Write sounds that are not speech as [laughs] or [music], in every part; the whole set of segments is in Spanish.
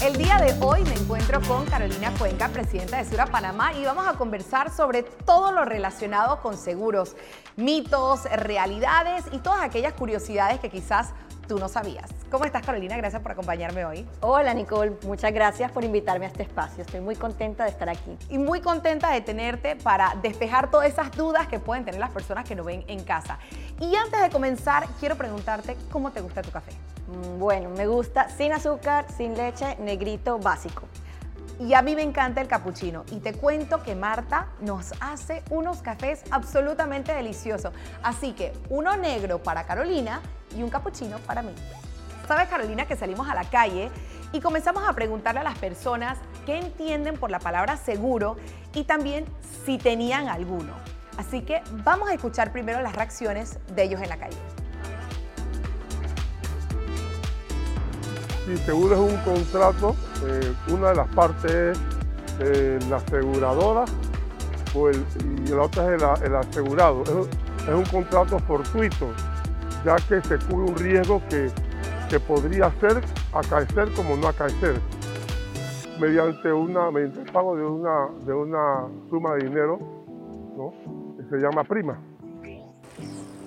El día de hoy me encuentro con Carolina Cuenca, presidenta de Sura Panamá, y vamos a conversar sobre todo lo relacionado con seguros, mitos, realidades y todas aquellas curiosidades que quizás tú no sabías. ¿Cómo estás, Carolina? Gracias por acompañarme hoy. Hola, Nicole. Muchas gracias por invitarme a este espacio. Estoy muy contenta de estar aquí. Y muy contenta de tenerte para despejar todas esas dudas que pueden tener las personas que nos ven en casa. Y antes de comenzar, quiero preguntarte cómo te gusta tu café. Mm, Bueno, me gusta sin azúcar, sin leche, negrito básico. Y a mí me encanta el capuchino. Y te cuento que Marta nos hace unos cafés absolutamente deliciosos. Así que uno negro para Carolina y un capuchino para mí. Sabes, Carolina, que salimos a la calle y comenzamos a preguntarle a las personas qué entienden por la palabra seguro y también si tenían alguno. Así que vamos a escuchar primero las reacciones de ellos en la calle. Sí, seguro es un contrato, eh, una de las partes es eh, la aseguradora y la otra es el, asegurado. Es un contrato fortuito, ya que se cubre un riesgo que, que podría ser acaecer como no acaecer, mediante, una, el pago de una, suma de dinero ¿no? que se llama prima.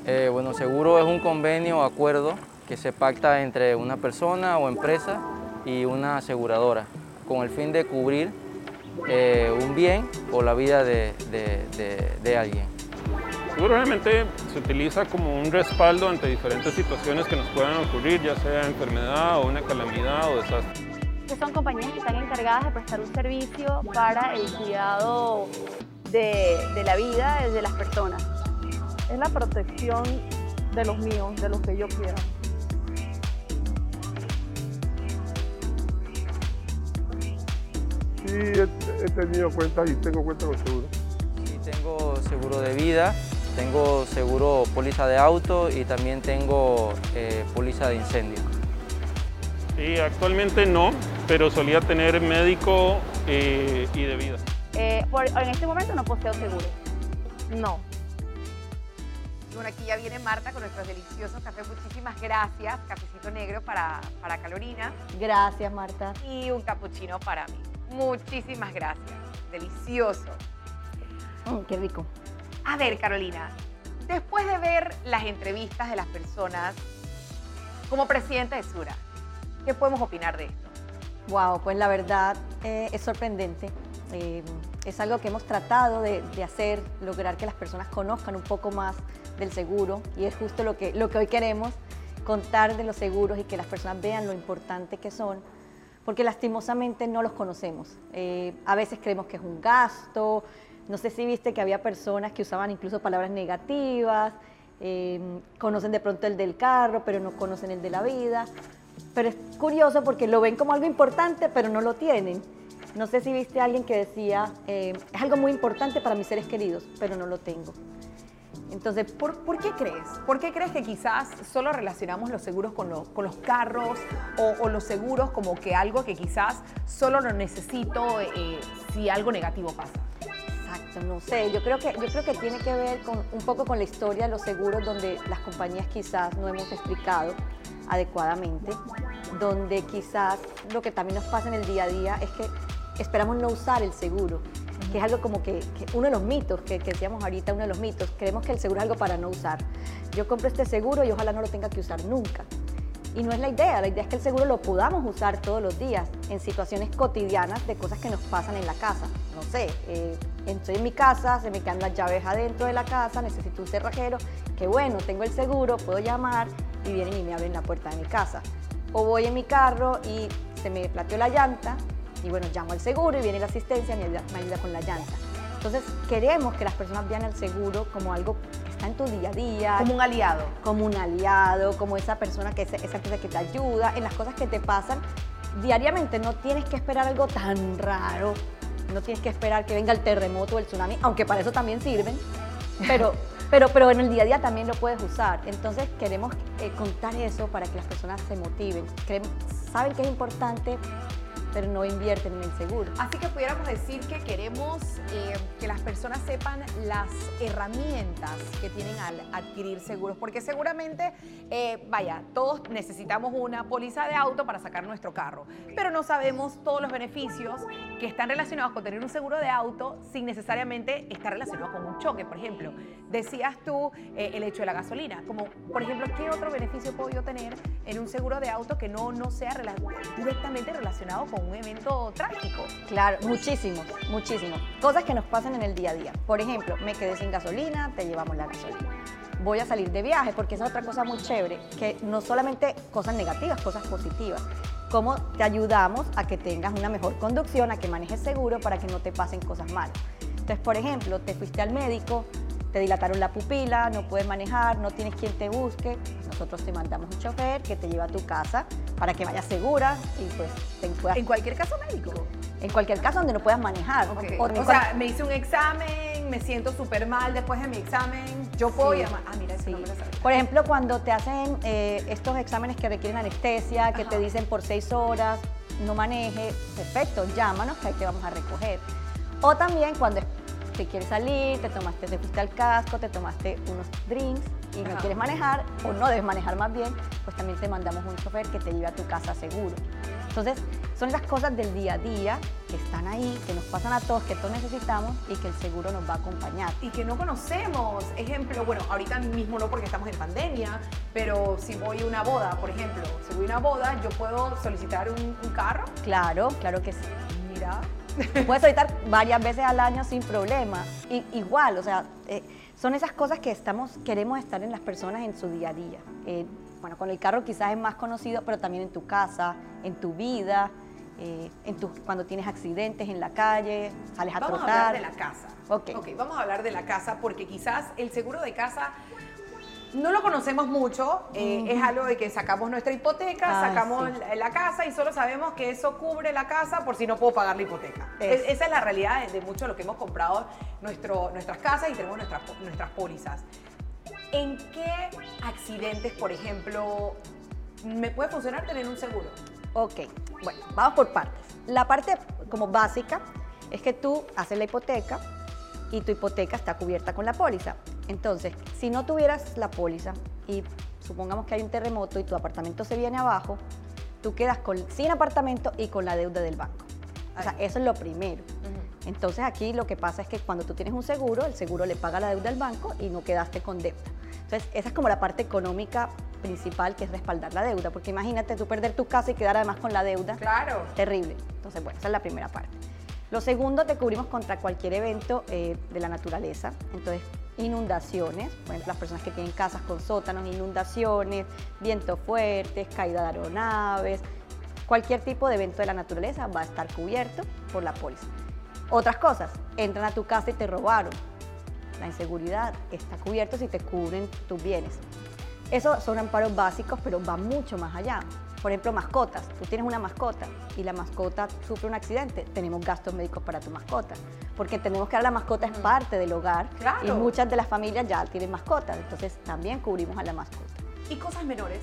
Eh, bueno, seguro es un convenio o acuerdo que se pacta entre una persona o empresa y una aseguradora con el fin de cubrir eh, un bien o la vida de alguien. Seguro realmente se utiliza como un respaldo ante diferentes situaciones que nos puedan ocurrir, ya sea enfermedad o una calamidad o desastre. que son compañías que están encargadas de prestar un servicio para el cuidado de, de la vida de las personas. es la protección de los míos, de los que yo quiero. Sí, he, he tenido cuentas y tengo cuentas con seguro. Sí, tengo seguro de vida, tengo seguro póliza de auto y también tengo eh, póliza de incendio. Y actualmente no, pero solía tener médico eh, y de vida. Eh, por- en este momento no poseo seguro. No, Bueno, aquí ya viene Marta con nuestros deliciosos cafés. Muchísimas gracias. Cafecito negro para, para Carolina Gracias, Marta. y un capuchino para mí. Muchísimas gracias. Delicioso. Mm, qué rico. A ver, Carolina, después de ver las entrevistas de las personas como presidenta de Sura, ¿qué podemos opinar de esto? Wow, pues la verdad eh, es sorprendente. Eh, es algo que hemos tratado de, hacer, lograr que las personas conozcan un poco más del seguro y es justo lo que, lo que hoy queremos, contar de los seguros y que las personas vean lo importante que son, porque lastimosamente no los conocemos. Eh, a veces creemos que es un gasto, no sé si viste que había personas que usaban incluso palabras negativas, eh, conocen de pronto el del carro, pero no conocen el de la vida. Pero es curioso porque lo ven como algo importante, pero no lo tienen. No sé si viste a alguien que decía, eh, es algo muy importante para mis seres queridos, pero no lo tengo. Entonces, ¿por, qué crees? ¿Por qué crees que quizás solo relacionamos los seguros con, lo- con los carros o, o los seguros como que algo que quizás solo lo necesito eh, si algo negativo pasa? Exacto, no sé, yo creo que, yo creo que tiene que ver con, un poco con la historia de los seguros donde las compañías quizás no hemos explicado adecuadamente, donde quizás lo que también nos pasa en el día a día es que esperamos no usar el seguro, que es algo como que, uno de los mitos que, que decíamos ahorita, uno de los mitos, creemos que el seguro es algo para no usar. Yo compro este seguro y ojalá no lo tenga que usar nunca. Y no es la idea, la idea es que el seguro lo podamos usar todos los días en situaciones cotidianas de cosas que nos pasan en la casa. No sé, eh, estoy en mi casa, se me quedan las llaves adentro de la casa, necesito un cerrajero, que bueno, tengo el seguro, puedo llamar y vienen y me abren la puerta de mi casa. O voy en mi carro y se me plateó la llanta y bueno, llamo al seguro y viene la asistencia y me ayuda, me ayuda con la llanta. Entonces queremos que las personas vean al seguro como algo que está en tu día a día, Como un aliado. como un aliado, como esa persona que esa persona que te ayuda en las cosas que te pasan diariamente. No tienes que esperar algo tan raro, no tienes que esperar que venga el terremoto o el tsunami, aunque para eso también sirven, pero, [laughs] pero, pero en el día a día también lo puedes usar. Entonces queremos eh, contar eso para que las personas se motiven. Creemos- saben que es importante pero no invierten en el seguro. Así que pudiéramos decir que queremos eh, que las personas sepan las herramientas que tienen al adquirir seguros, porque seguramente, eh, vaya, todos necesitamos una póliza de auto para sacar nuestro carro, pero no sabemos todos los beneficios que están relacionados con tener un seguro de auto sin necesariamente estar relacionado con un choque. Por ejemplo, decías tú eh, el hecho de la gasolina, como por ejemplo, ¿qué otro beneficio puedo yo tener en un seguro de auto que no, no sea rela- directamente relacionado con un evento trágico? Claro, muchísimos, muchísimos. Cosas que nos pasan en el día a día. Por ejemplo, me quedé sin gasolina, te llevamos la gasolina. Voy a salir de viaje, porque esa es otra cosa muy chévere, que no solamente cosas negativas, cosas positivas. Cómo te ayudamos a que tengas una mejor conducción, a que manejes seguro para que no te pasen cosas malas. Entonces, por ejemplo, te fuiste al médico, te dilataron la pupila, no puedes manejar, no tienes quien te busque, nosotros te mandamos un chofer que te lleva a tu casa para que vayas segura y pues te puedas En cualquier caso médico. en cualquier caso donde no puedas manejar. Ok. O- sea, me hice un examen, me siento súper mal después de mi examen, yo puedo Sí. llamar. Ah, mira, eso Sí. no me lo sabía. Por ejemplo, cuando te hacen eh, estos exámenes que requieren anestesia, que Ajá. te dicen por seis horas, no maneje, perfecto, llámanos que ahí te vamos a recoger. O también cuando te quieres salir, te tomaste, te fuiste al casco, te tomaste unos drinks y no Ajá. quieres manejar, o no debes manejar más bien, pues también te mandamos un chofer que te lleve a tu casa seguro. Entonces, son esas cosas del día a día que están ahí, que nos pasan a todos, que todos necesitamos y que el seguro nos va a acompañar. y que no conocemos. Ejemplo, bueno, ahorita mismo no porque estamos en pandemia, pero si voy a una boda, por ejemplo, si voy a una boda, yo puedo solicitar un, un carro. Claro, claro que sí. Mira, Puedes solicitar varias veces al año sin problema. Y, igual, o sea, eh, son esas cosas que estamos, queremos estar en las personas en su día a día. Eh, bueno, con el carro quizás es más conocido, pero también en tu casa, en tu vida, eh, en tu, cuando tienes accidentes en la calle, sales a vamos a trotar. hablar de la casa. Ok. Ok, vamos a hablar de la casa porque quizás el seguro de casa no lo conocemos mucho, eh, es algo de que sacamos nuestra hipoteca, Ay, sacamos sí. la, casa y solo sabemos que eso cubre la casa por si no puedo pagar la hipoteca. Es- Es- esa es la realidad de, de mucho de lo que hemos comprado nuestro, nuestras casas y tenemos nuestras, nuestras pólizas. ¿En qué accidentes, por ejemplo, me puede funcionar tener un seguro? Ok, bueno, vamos por partes. La parte como básica es que tú haces la hipoteca y tu hipoteca está cubierta con la póliza. Entonces, si no tuvieras la póliza y supongamos que hay un terremoto y tu apartamento se viene abajo, tú quedas con, sin apartamento y con la deuda del banco. O sea, eso es lo primero. Entonces aquí lo que pasa es que cuando tú tienes un seguro, el seguro le paga la deuda al banco y no quedaste con deuda. Entonces esa es como la parte económica principal que es respaldar la deuda, porque imagínate tú perder tu casa y quedar además con la deuda. Claro. Terrible. Entonces, bueno, esa es la primera parte. Lo segundo, te cubrimos contra cualquier evento eh, de la naturaleza. Entonces, inundaciones, por ejemplo, las personas que tienen casas con sótanos, inundaciones, vientos fuertes, caída de aeronaves, cualquier tipo de evento de la naturaleza va a estar cubierto por la póliza. Otras cosas, entran a tu casa y te robaron. La inseguridad está cubierto si te cubren tus bienes. Esos son amparos básicos, pero va mucho más allá. Por ejemplo, mascotas. Tú tienes una mascota y la mascota sufre un accidente. Tenemos gastos médicos para tu mascota. Porque tenemos que ahora la mascota es parte del hogar Claro. y muchas de las familias ya tienen mascotas. Entonces también cubrimos a la mascota. ¿Y cosas menores?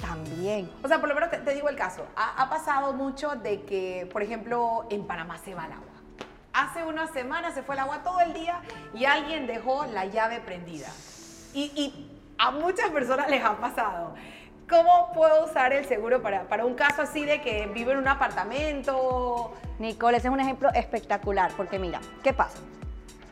También. O sea, por lo menos te, te digo el caso. Ha, ha pasado mucho de que, por ejemplo, en Panamá se va el agua. Hace una semana se fue el agua todo el día y alguien dejó la llave prendida. Y, y a muchas personas les ha pasado. ¿Cómo puedo usar el seguro para, para un caso así de que vivo en un apartamento? Nicole, ese es un ejemplo espectacular, porque mira, ¿qué pasa?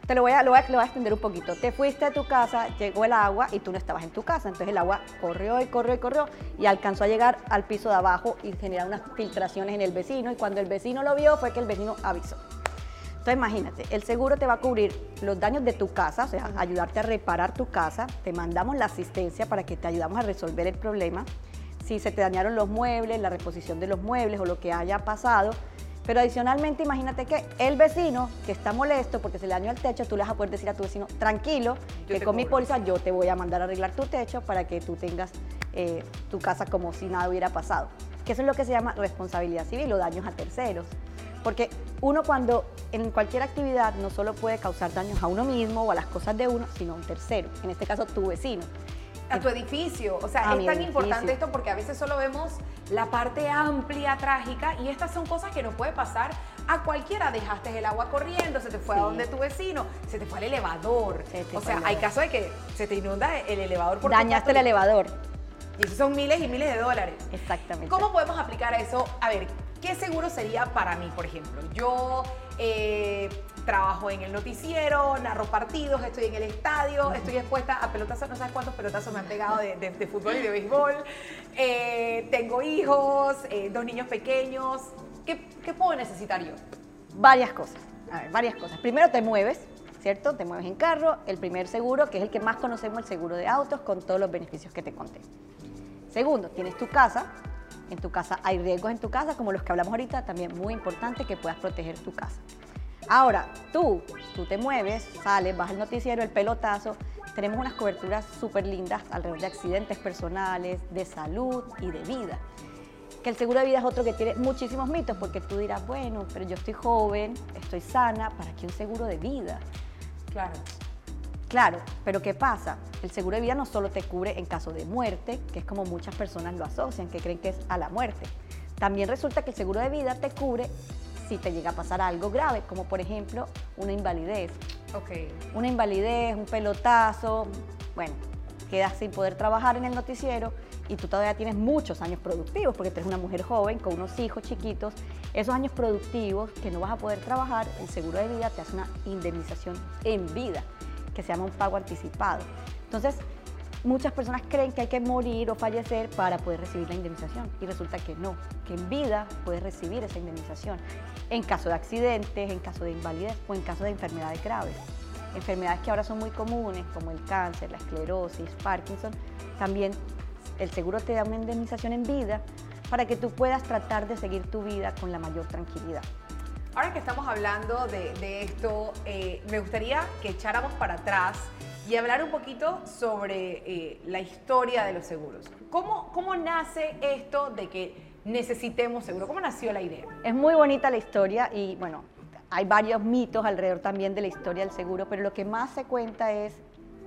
Te lo voy, a, lo, voy lo voy a extender un poquito. Te fuiste a tu casa, llegó el agua y tú no estabas en tu casa. Entonces el agua corrió y corrió y corrió y alcanzó a llegar al piso de abajo y generar unas filtraciones en el vecino. Y cuando el vecino lo vio fue que el vecino avisó. Entonces imagínate, el seguro te va a cubrir los daños de tu casa, o sea, ayudarte a reparar tu casa, te mandamos la asistencia para que te ayudamos a resolver el problema, si se te dañaron los muebles, la reposición de los muebles o lo que haya pasado, pero adicionalmente imagínate que el vecino que está molesto porque se le dañó el techo, tú le vas a poder decir a tu vecino, tranquilo, Yo que con mi cubro". póliza yo te voy a mandar a arreglar tu techo para que tú tengas eh, tu casa como si nada hubiera pasado. Que eso es lo que se llama responsabilidad civil o daños a terceros. Porque uno cuando en cualquier actividad no solo puede causar daños a uno mismo o a las cosas de uno, sino a un tercero, en este caso tu vecino. a tu edificio. O sea, A es tan edificio. importante esto porque a veces solo vemos la parte amplia, trágica, y estas son cosas que nos puede pasar a cualquiera. Dejaste el agua corriendo, se te fue Sí. a donde tu vecino, se te fue al elevador. Se O sea, el hay casos de que se te inunda el elevador por Dañaste el elevador. Y esos son miles y miles de dólares. Exactamente. ¿Cómo podemos aplicar eso? A ver, ¿qué seguro sería para mí, por ejemplo? Yo eh, trabajo en el noticiero, narro partidos, estoy en el estadio, estoy expuesta a pelotazos, no sabes cuántos pelotazos me han pegado de, de- de fútbol y de [laughs] béisbol. Eh, tengo hijos, eh, dos niños pequeños. ¿Qué, qué puedo necesitar yo? Varias cosas. A ver, varias cosas. Primero te mueves, ¿cierto? Te mueves en carro. El primer seguro, que es el que más conocemos, el seguro de autos, con todos los beneficios que te conté. Segundo, tienes tu casa. En tu casa hay riesgos en tu casa, como los que hablamos ahorita, también muy importante que puedas proteger tu casa. Ahora, tú, tú te mueves, sales, vas al noticiero, el pelotazo. Tenemos unas coberturas súper lindas alrededor de accidentes personales, de salud y de vida. Que el seguro de vida es otro que tiene muchísimos mitos, porque tú dirás, bueno, pero yo estoy joven, estoy sana, ¿para qué un seguro de vida? Claro. Claro, pero ¿qué pasa? El seguro de vida no solo te cubre en caso de muerte, que es como muchas personas lo asocian, que creen que es a la muerte. También resulta que el seguro de vida te cubre si te llega a pasar algo grave, como por ejemplo una invalidez. Ok. Una invalidez, un pelotazo, bueno, quedas sin poder trabajar en el noticiero y tú todavía tienes muchos años productivos, porque tú eres una mujer joven con unos hijos chiquitos. Esos años productivos que no vas a poder trabajar, el seguro de vida te hace una indemnización en vida, que se llama un pago anticipado. Entonces, muchas personas creen que hay que morir o fallecer para poder recibir la indemnización y resulta que no, que en vida puedes recibir esa indemnización en caso de accidentes, en caso de invalidez o en caso de enfermedades graves. Enfermedades que ahora son muy comunes como el cáncer, la esclerosis, Parkinson, también el seguro te da una indemnización en vida para que tú puedas tratar de seguir tu vida con la mayor tranquilidad. Ahora que estamos hablando de, de esto, eh, me gustaría que echáramos para atrás y hablar un poquito sobre eh, la historia de los seguros. ¿Cómo, ¿Cómo nace esto de que necesitemos seguro? ¿Cómo nació la idea? Es muy bonita la historia y bueno, hay varios mitos alrededor también de la historia del seguro, pero lo que más se cuenta es,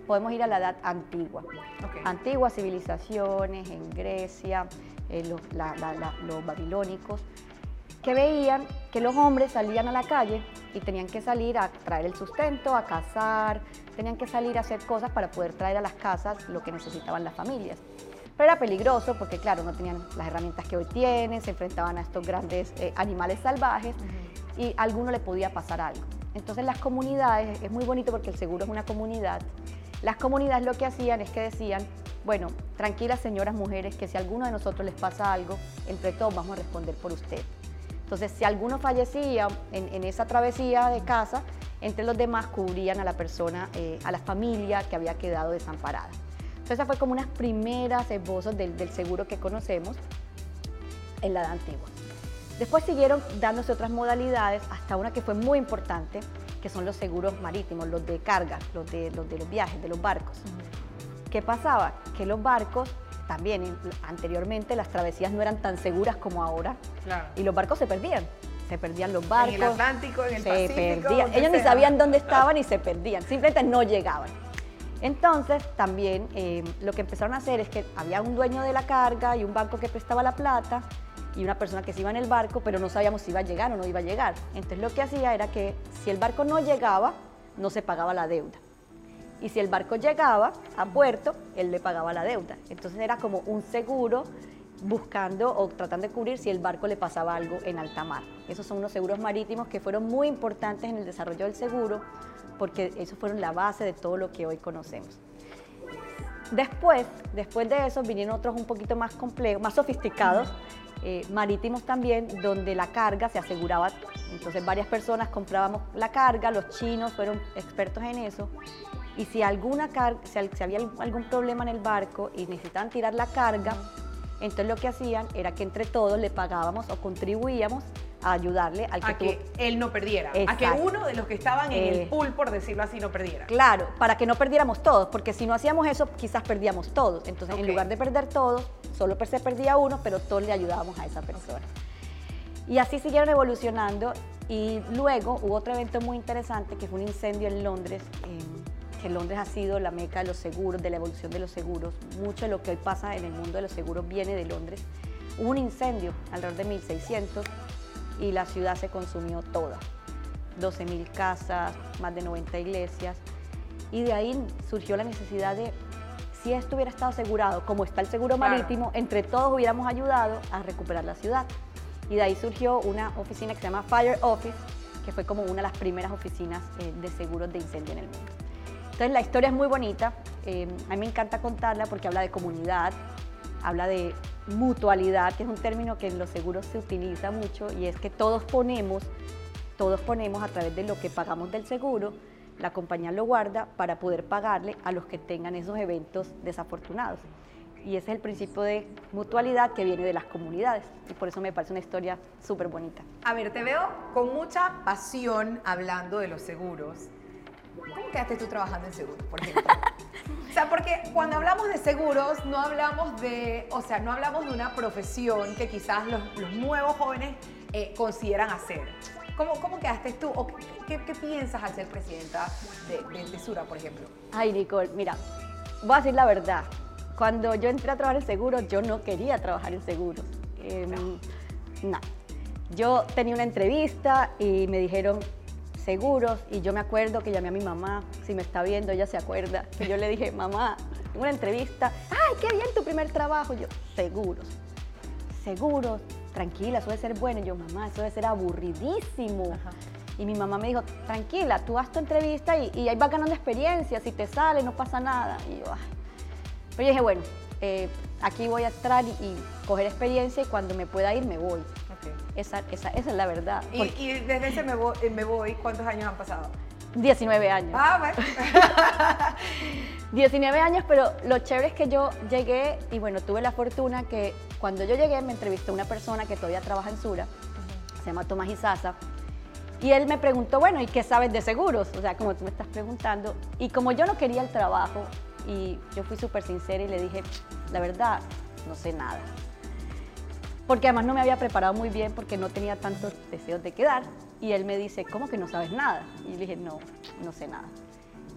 podemos ir a la edad antigua. Ok. Antiguas civilizaciones en Grecia, eh, los, la- la- la- los babilónicos, que veían que los hombres salían a la calle y tenían que salir a traer el sustento, a cazar, tenían que salir a hacer cosas para poder traer a las casas lo que necesitaban las familias. Pero era peligroso porque, claro, no tenían las herramientas que hoy tienen, se enfrentaban a estos grandes eh, animales salvajes y a alguno le podía pasar algo. Entonces las comunidades, es muy bonito porque el seguro es una comunidad, las comunidades lo que hacían es que decían, bueno, tranquilas señoras mujeres, que si a alguno de nosotros les pasa algo, entre todos vamos a responder por usted. Entonces, si alguno fallecía en, en esa travesía de casa, entre los demás cubrían a la persona, eh, a la familia que había quedado desamparada. Entonces, esa fue como unas primeras esbozos del, del seguro que conocemos en la edad antigua. Después siguieron dándose otras modalidades, hasta una que fue muy importante, que son los seguros marítimos, los de carga, los de los, de los viajes, de los barcos. ¿Qué pasaba? Que los barcos, también en- anteriormente las travesías no eran tan seguras como ahora, Claro. y los barcos se perdían. Se perdían los barcos. En el Atlántico, en el se Pacífico. perdían. Ellos ni sabían dónde estaban y se perdían. Simplemente no llegaban. Entonces, también eh, lo que empezaron a hacer es que había un dueño de la carga y un banco que prestaba la plata y una persona que se iba en el barco, pero no sabíamos si iba a llegar o no iba a llegar. Entonces, lo que hacía era que si el barco no llegaba, no se pagaba la deuda. Y si el barco llegaba a puerto, él le pagaba la deuda. Entonces era como un seguro buscando o tratando de cubrir si el barco le pasaba algo en alta mar. Esos son unos seguros marítimos que fueron muy importantes en el desarrollo del seguro porque esos fueron la base de todo lo que hoy conocemos. Después, después de eso vinieron otros un poquito más complejos, más sofisticados, eh, marítimos también, donde la carga se aseguraba. Entonces varias personas comprábamos la carga, los chinos fueron expertos en eso. Y si, alguna si había algún problema en el barco y necesitaban tirar la carga, entonces lo que hacían era que entre todos le pagábamos o contribuíamos a ayudarle al que, A que tuvo- él no perdiera. A que uno de los que estaban en Eh. el pool, por decirlo así, no perdiera. Claro, para que no perdiéramos todos, porque si no hacíamos eso, quizás perdíamos todos. Entonces, en lugar de perder todos, solo se perdía uno, pero todos le ayudábamos a esa persona. Y así siguieron evolucionando y luego hubo otro evento muy interesante que fue un incendio en Londres, eh, que Londres ha sido la meca de los seguros, de la evolución de los seguros. Mucho de lo que hoy pasa en el mundo de los seguros viene de Londres. Hubo un incendio alrededor de 1600 y la ciudad se consumió toda. 12.000 casas, más de 90 iglesias. Y de ahí surgió la necesidad de, si esto hubiera estado asegurado, como está el seguro Claro. marítimo, entre todos hubiéramos ayudado a recuperar la ciudad. Y de ahí surgió una oficina que se llama Fire Office, que fue como una de las primeras oficinas eh, de seguros de incendio en el mundo. Entonces la historia es muy bonita, eh, a mí me encanta contarla porque habla de comunidad, habla de mutualidad, que es un término que en los seguros se utiliza mucho y es que todos ponemos, todos ponemos a través de lo que pagamos del seguro, la compañía lo guarda para poder pagarle a los que tengan esos eventos desafortunados. Y ese es el principio de mutualidad que viene de las comunidades y por eso me parece una historia súper bonita. A ver, te veo con mucha pasión hablando de los seguros. ¿Cómo quedaste tú trabajando en seguros, por ejemplo? o sea, porque cuando hablamos de seguros no hablamos de, o sea, no hablamos de una profesión que quizás los, los nuevos jóvenes eh, consideran hacer. ¿Cómo, ¿Cómo quedaste tú? ¿O qué, qué- qué piensas al ser presidenta de, de, de Sura, por ejemplo? Ay, Nicole, mira, voy a decir la verdad. Cuando yo entré a trabajar en seguros, yo no quería trabajar en seguros. Em, no. Yo tenía una entrevista y me dijeron seguros y yo me acuerdo que llamé a mi mamá, si me está viendo, ella se acuerda, que yo le dije, [laughs] mamá, una entrevista, ay, qué bien tu primer trabajo. Yo, seguros, seguros, tranquila, eso debe ser bueno. Y yo, mamá, eso debe ser aburridísimo. Y mi mamá me dijo, tranquila, tú haz tu entrevista y, y ahí vas ganando experiencia, si te sale no pasa nada. Y yo, ay. Pero yo dije, bueno, eh, aquí voy a entrar y, y coger experiencia y cuando me pueda ir me voy. Esa, esa, esa es la verdad. Y, Porque y desde ese me voy, me voy, ¿cuántos años han pasado? 19 años. Ah, bueno. [laughs] 19 años, pero lo chévere es que yo llegué y bueno, tuve la fortuna que cuando yo llegué me entrevistó una persona que todavía trabaja en Sura, se llama Tomás Izaza, y él me preguntó, bueno, ¿y qué sabes de seguros? O sea, como tú me estás preguntando. Y como yo no quería el trabajo, y yo fui súper sincera y le dije, la verdad, no sé nada. Porque además no me había preparado muy bien porque no tenía tantos deseos de quedar. Y él me dice, ¿cómo que no sabes nada? Y le dije, no, no sé nada.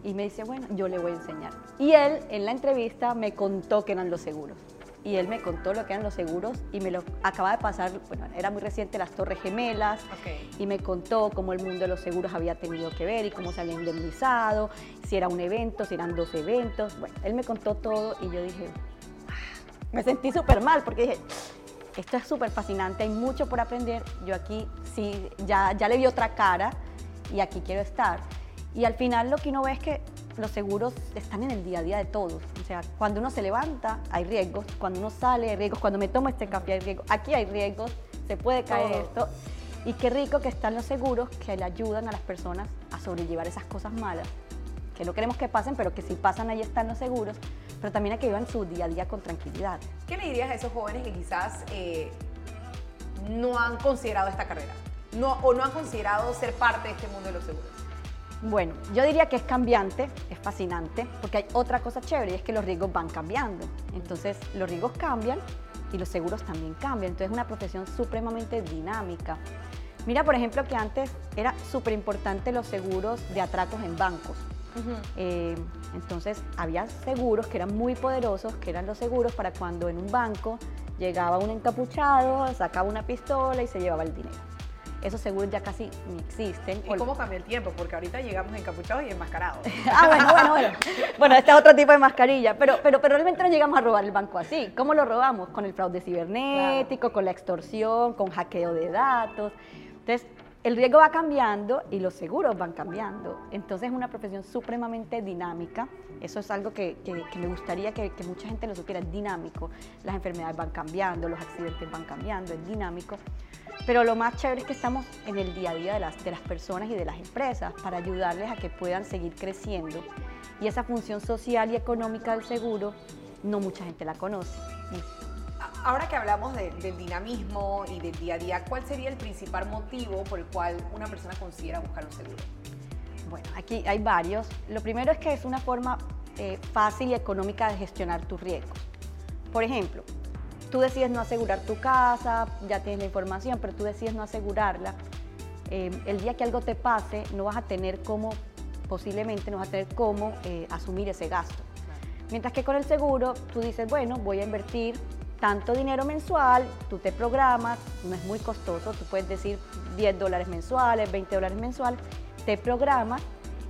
Y me dice, bueno, yo le voy a enseñar. Y él en la entrevista me contó que eran los seguros. Y él me contó lo que eran los seguros y me lo acaba de pasar, bueno, era muy reciente las Torres Gemelas. Ok. Y me contó cómo el mundo de los seguros había tenido que ver y cómo se había indemnizado, si era un evento, si eran dos eventos. Bueno, él me contó todo y yo dije, "Ah", me sentí súper mal porque dije, esto es súper fascinante, hay mucho por aprender. Yo aquí sí, ya, ya le vi otra cara y aquí quiero estar. Y al final lo que uno ve es que los seguros están en el día a día de todos. O sea, cuando uno se levanta hay riesgos, cuando uno sale hay riesgos, cuando me tomo este café hay riesgos, aquí hay riesgos, se puede caer esto. Y qué rico que están los seguros que le ayudan a las personas a sobrellevar esas cosas malas, que no queremos que pasen, pero que si pasan ahí están los seguros, pero también a que vivan su día a día con tranquilidad. ¿Qué le dirías a esos jóvenes que quizás eh, no han considerado esta carrera? No, o no han considerado ser parte de este mundo de los seguros. Bueno, yo diría que es cambiante, es fascinante, porque hay otra cosa chévere y es que los riesgos van cambiando. Entonces, los riesgos cambian y los seguros también cambian. Entonces, es una profesión supremamente dinámica. Mira, por ejemplo, que antes era súper importante los seguros de atracos en bancos. Eh, entonces, había seguros que eran muy poderosos, que eran los seguros para cuando en un banco llegaba un encapuchado, sacaba una pistola y se llevaba el dinero. Esos seguros ya casi ni existen. ¿Y cómo cambia el tiempo? Porque ahorita llegamos encapuchados y enmascarados. [laughs] Ah, bueno, bueno, bueno. Bueno, este es otro tipo de mascarilla, pero, pero, pero realmente no llegamos a robar el banco así. ¿Cómo lo robamos? Con el fraude cibernético, con la extorsión, con hackeo de datos. Entonces, el riesgo va cambiando y los seguros van cambiando. Entonces, es una profesión supremamente dinámica. Eso es algo que, que- me gustaría que, que mucha gente lo supiera. Es dinámico. Las enfermedades van cambiando, los accidentes van cambiando, es dinámico. Pero lo más chévere es que estamos en el día a día de las, de las personas y de las empresas para ayudarles a que puedan seguir creciendo. Y esa función social y económica del seguro, no mucha gente la conoce. Ahora que hablamos de- del dinamismo y del día a día, ¿cuál sería el principal motivo por el cual una persona considera buscar un seguro? Bueno, aquí hay varios. Lo primero es que es una forma eh, fácil y económica de gestionar tus riesgos. Por ejemplo, tú decides no asegurar tu casa, ya tienes la información, pero tú decides no asegurarla. Eh, el día que algo te pase, no vas a tener cómo posiblemente no vas a tener cómo eh, asumir ese gasto. Mientras que con el seguro tú dices, bueno, voy a invertir tanto dinero mensual, tú te programas, no es muy costoso, tú puedes decir 10 dólares mensuales, 20 dólares mensuales, te programas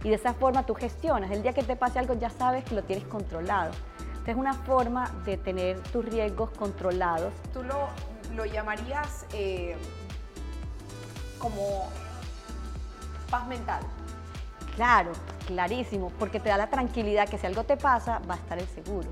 y de esa forma tú gestionas. El día que te pase algo ya sabes que lo tienes controlado. Esta es una forma de tener tus riesgos controlados. ¿Tú lo, lo llamarías eh, como paz mental? Claro, clarísimo, porque te da la tranquilidad que si algo te pasa, va a estar el seguro.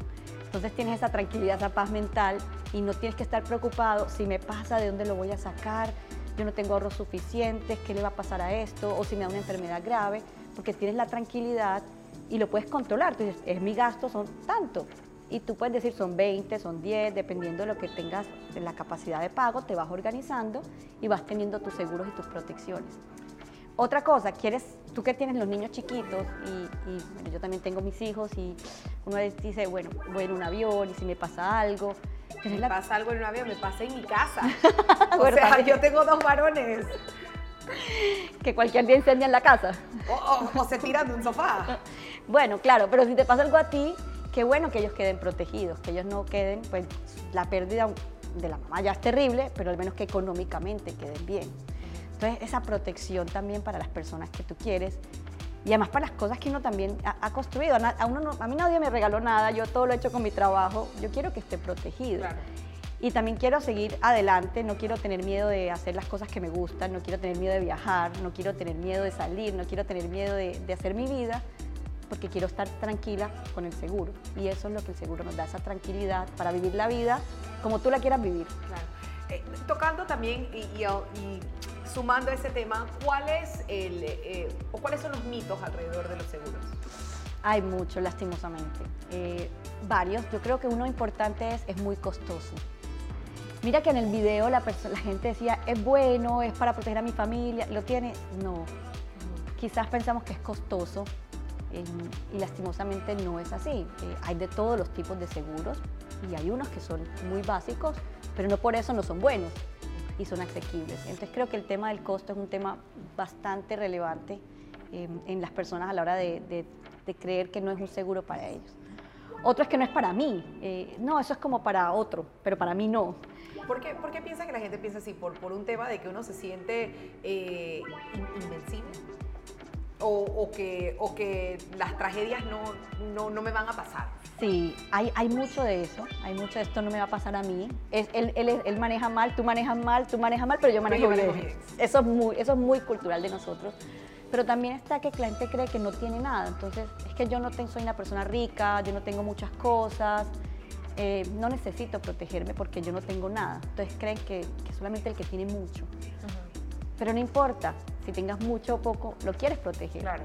Entonces tienes esa tranquilidad, esa paz mental y no tienes que estar preocupado si me pasa, de dónde lo voy a sacar, yo no tengo ahorros suficientes, qué le va a pasar a esto, o si me da una enfermedad grave, porque tienes la tranquilidad y lo puedes controlar. Tú dices, es mi gasto, son tanto. Y tú puedes decir, son 20, son 10, dependiendo de lo que tengas en la capacidad de pago, te vas organizando y vas teniendo tus seguros y tus protecciones. Otra cosa, quieres, tú que tienes los niños chiquitos y, y, bueno, yo también tengo mis hijos y uno les dice, bueno, voy en un avión y si me pasa algo. Si me la- pasa algo en un avión, me pasa en mi casa. [laughs] o sea, yo tengo dos varones. que cualquier día incendian la casa. O, o- o se tiran de un sofá. Bueno, claro, pero si te pasa algo a ti, qué bueno que ellos queden protegidos, que ellos no queden, pues la pérdida de la mamá ya es terrible, pero al menos que económicamente queden bien. Entonces, esa protección también para las personas que tú quieres y además para las cosas que uno también ha, ha construido. A, na- a uno no- a mí nadie me regaló nada, yo todo lo he hecho con mi trabajo, yo quiero que esté protegido. Claro. Y también quiero seguir adelante, no quiero tener miedo de hacer las cosas que me gustan, no quiero tener miedo de viajar, no quiero tener miedo de salir, no quiero tener miedo de, de hacer mi vida, porque quiero estar tranquila con el seguro. Y eso es lo que el seguro nos da, esa tranquilidad para vivir la vida como tú la quieras vivir. Claro. Eh, tocando también y, y- y sumando ese tema, ¿cuál eh, o ¿cuáles son los mitos alrededor de los seguros? Hay mucho, lastimosamente. Eh, varios. Yo creo que uno importante es, es muy costoso. Mira que en el video la, la gente decía, es bueno, es para proteger a mi familia. ¿Lo tiene? No. Quizás pensamos que es costoso eh, y lastimosamente no es así. Eh, hay de todos los tipos de seguros y hay unos que son muy básicos, pero no por eso no son buenos y son asequibles. Entonces creo que el tema del costo es un tema bastante relevante eh, en las personas a la hora de, de- de creer que no es un seguro para ellos. Otro es que no es para mí. Eh, no, eso es como para otro, pero para mí no. ¿Por qué, por qué piensa que la gente piensa así? ¿Por, por un tema de que uno se siente eh, in- invencible? O, o que, ¿O que las tragedias no, no, no me van a pasar? Sí, hay, hay mucho de eso, hay mucho de esto no me va a pasar a mí. Es, él, él, él maneja mal, tú manejas mal, tú manejas mal, pero yo manejo yo bien. manejo bien. Eso es, muy, eso es muy cultural de nosotros. Pero también está que la gente cree que no tiene nada. Entonces, es que yo no tengo, soy una persona rica, yo no tengo muchas cosas, eh, no necesito protegerme porque yo no tengo nada. Entonces creen que, que solamente el que tiene mucho. Pero no importa, si tengas mucho o poco, lo quieres proteger. Claro.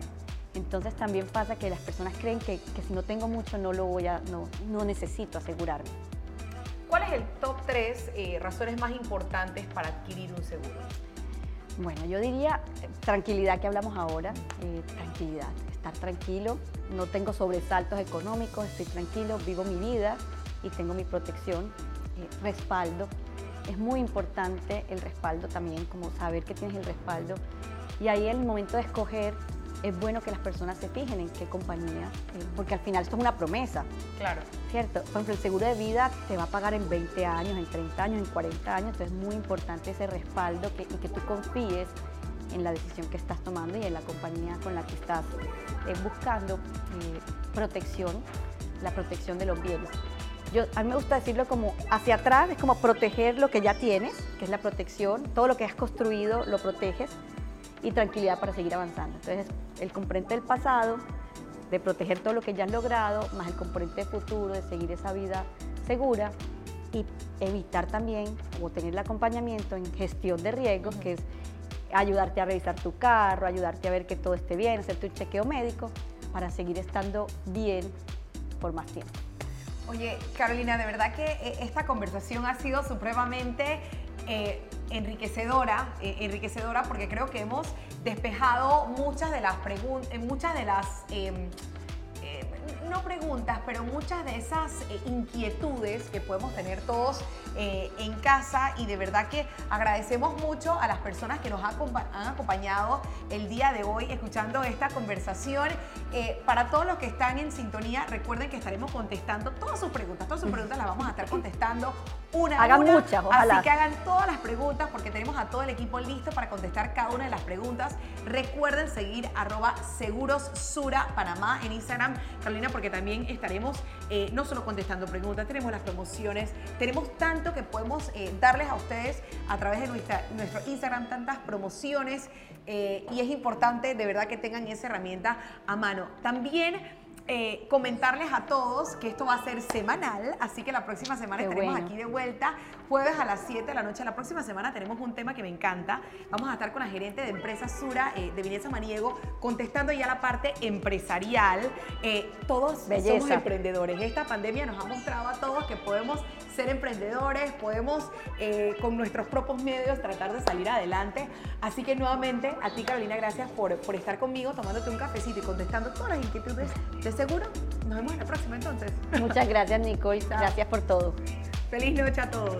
Entonces también pasa que las personas creen que, que si no tengo mucho no lo voy a, no, no necesito asegurarme. ¿Cuál es el top 3 razones más importantes para adquirir un seguro? Bueno, yo diría eh, tranquilidad que hablamos ahora, eh, tranquilidad, estar tranquilo, no tengo sobresaltos económicos, estoy tranquilo, vivo mi vida y tengo mi protección, eh, respaldo. Es muy importante el respaldo también, como saber que tienes el respaldo. Y ahí el momento de escoger es bueno que las personas se fijen en qué compañía, eh, porque al final esto es una promesa. Claro. ¿cierto? Por ejemplo, el seguro de vida te va a pagar en 20 años, en 30 años, en 40 años, entonces es muy importante ese respaldo que- y que tú confíes en la decisión que estás tomando y en la compañía con la que estás eh, buscando eh, protección, la protección de los bienes. Yo, a mí me gusta decirlo como hacia atrás, es como proteger lo que ya tienes, que es la protección, todo lo que has construido lo proteges y tranquilidad para seguir avanzando. Entonces, el componente del pasado, de proteger todo lo que ya has logrado, más el componente futuro, de seguir esa vida segura y evitar también o tener el acompañamiento en gestión de riesgos, que es ayudarte a revisar tu carro, ayudarte a ver que todo esté bien, hacerte un chequeo médico para seguir estando bien por más tiempo. Oye, Carolina, de verdad que eh, esta conversación ha sido supremamente eh, enriquecedora, eh, enriquecedora porque creo que hemos despejado muchas de las preguntas, muchas de las, eh, eh, no preguntas, pero muchas de esas eh, inquietudes que podemos tener todos eh, en casa y de verdad que agradecemos mucho a las personas que nos ha han acompañado el día de hoy escuchando esta conversación. Eh, para todos los que están en sintonía, recuerden que estaremos contestando todas sus preguntas. Todas sus preguntas las vamos a estar [laughs] contestando una a Hagan una. muchas, ojalá. Así que hagan todas las preguntas porque tenemos a todo el equipo listo para contestar cada una de las preguntas. Recuerden seguir arroba seguros Sura Panamá en Instagram, Carolina, porque también estaremos eh, no solo contestando preguntas, tenemos las promociones, tenemos tanto que podemos eh, darles a ustedes a través de nuestro Instagram, tantas promociones eh, y es importante de verdad que tengan esa herramienta a mano. También eh, comentarles a todos que esto va a ser semanal, así que la próxima semana Qué estaremos bueno. aquí de vuelta, jueves a las 7 de la noche. La próxima semana tenemos un tema que me encanta. Vamos a estar con la gerente de empresa Sura, eh, de Vinesa Maniego, contestando ya la parte empresarial. Eh, todos somos Belleza. emprendedores. Esta pandemia nos ha mostrado a todos que podemos ser emprendedores, podemos eh, con nuestros propios medios tratar de salir adelante. Así que nuevamente a ti Carolina, gracias por, por estar conmigo, tomándote un cafecito y contestando todas las inquietudes. De seguro, nos vemos en la próxima entonces. Muchas gracias, Nicole. Chao. Gracias por todo. Feliz noche a todos.